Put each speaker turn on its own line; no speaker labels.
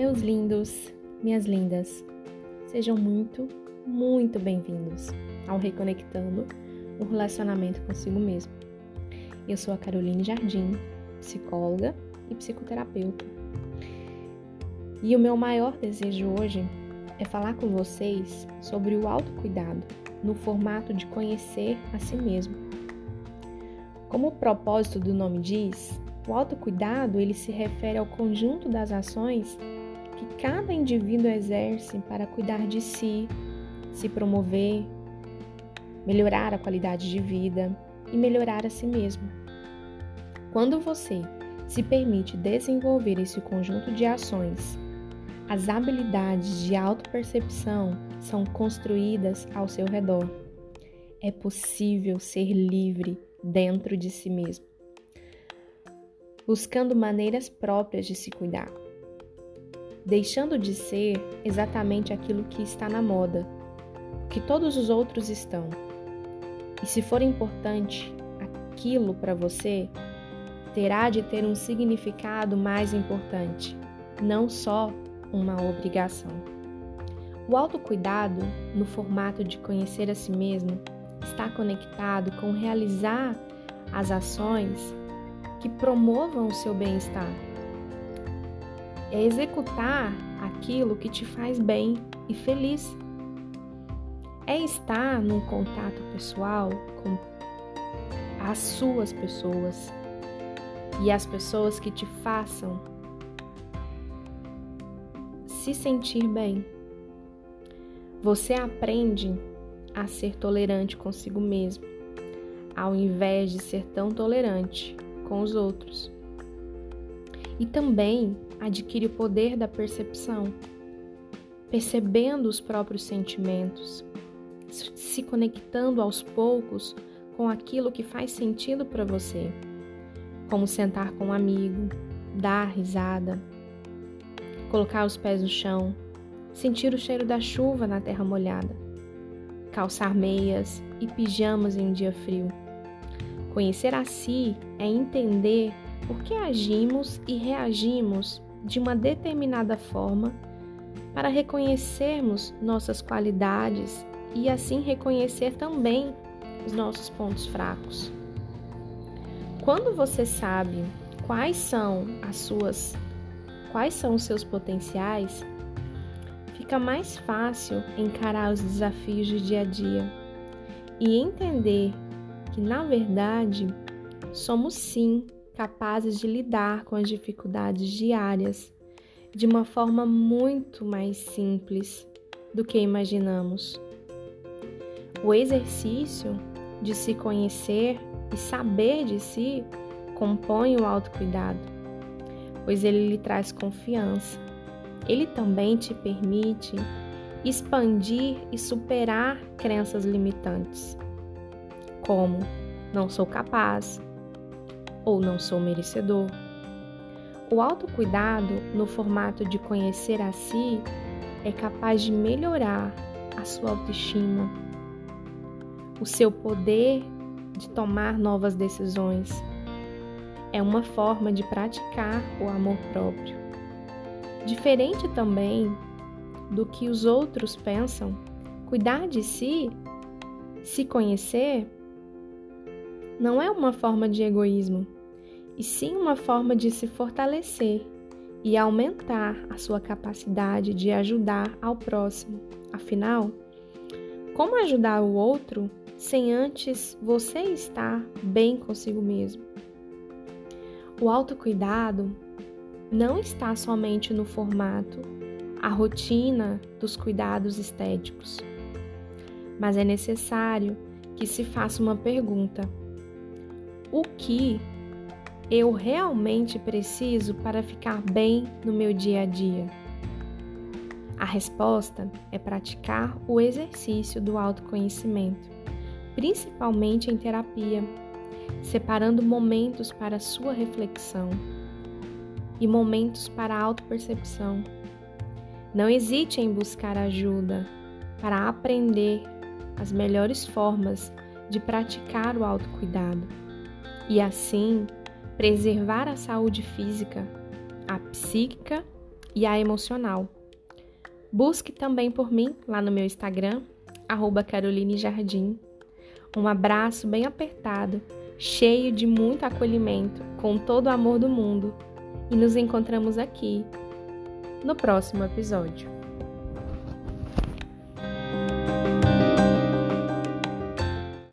Meus lindos, minhas lindas, sejam muito, muito bem-vindos ao Reconectando o Relacionamento Consigo Mesmo. Eu sou a Caroline Jardim, psicóloga e psicoterapeuta. E o meu maior desejo hoje é falar com vocês sobre o autocuidado no formato de conhecer a si mesmo. Como o propósito do nome diz, o autocuidado ele se refere ao conjunto das ações que cada indivíduo exerce para cuidar de si, se promover, melhorar a qualidade de vida e melhorar a si mesmo. Quando você se permite desenvolver esse conjunto de ações, as habilidades de autopercepção são construídas ao seu redor. É possível ser livre dentro de si mesmo buscando maneiras próprias de se cuidar, deixando de ser exatamente aquilo que está na moda, que todos os outros estão. E se for importante aquilo para você, terá de ter um significado mais importante, não só uma obrigação. O autocuidado, no formato de conhecer a si mesmo, está conectado com realizar as ações que promovam o seu bem-estar. É executar aquilo que te faz bem e feliz. É estar num contato pessoal com as suas pessoas e as pessoas que te façam se sentir bem. Você aprende a ser tolerante consigo mesmo, ao invés de ser tão tolerante com os outros. E também adquire o poder da percepção, percebendo os próprios sentimentos, se conectando aos poucos com aquilo que faz sentido para você, como sentar com um amigo, dar risada, colocar os pés no chão, sentir o cheiro da chuva na terra molhada, calçar meias e pijamas em um dia frio. Conhecer a si é entender por que agimos e reagimos de uma determinada forma para reconhecermos nossas qualidades e assim reconhecer também os nossos pontos fracos. Quando você sabe quais são as suas quais são os seus potenciais, fica mais fácil encarar os desafios do dia a dia e entender que, na verdade, somos sim capazes de lidar com as dificuldades diárias de uma forma muito mais simples do que imaginamos. O exercício de se conhecer e saber de si compõe o autocuidado, pois ele lhe traz confiança. Ele também te permite expandir e superar crenças limitantes como não sou capaz ou não sou merecedor. O autocuidado, no formato de conhecer a si, é capaz de melhorar a sua autoestima, o seu poder de tomar novas decisões. É uma forma de praticar o amor próprio. Diferente também do que os outros pensam, cuidar de si, se conhecer, não é uma forma de egoísmo, e sim uma forma de se fortalecer e aumentar a sua capacidade de ajudar ao próximo. Afinal, como ajudar o outro sem antes você estar bem consigo mesmo? O autocuidado não está somente no formato, a rotina dos cuidados estéticos, mas é necessário que se faça uma pergunta o que eu realmente preciso para ficar bem no meu dia a dia? A resposta é praticar o exercício do autoconhecimento, principalmente em terapia, separando momentos para sua reflexão e momentos para autopercepção. Não hesite em buscar ajuda para aprender as melhores formas de praticar o autocuidado e assim preservar a saúde física, a psíquica e a emocional. Busque também por mim lá no meu Instagram, arroba Caroline Jardim. Um abraço bem apertado, cheio de muito acolhimento, com todo o amor do mundo. E nos encontramos aqui no próximo episódio.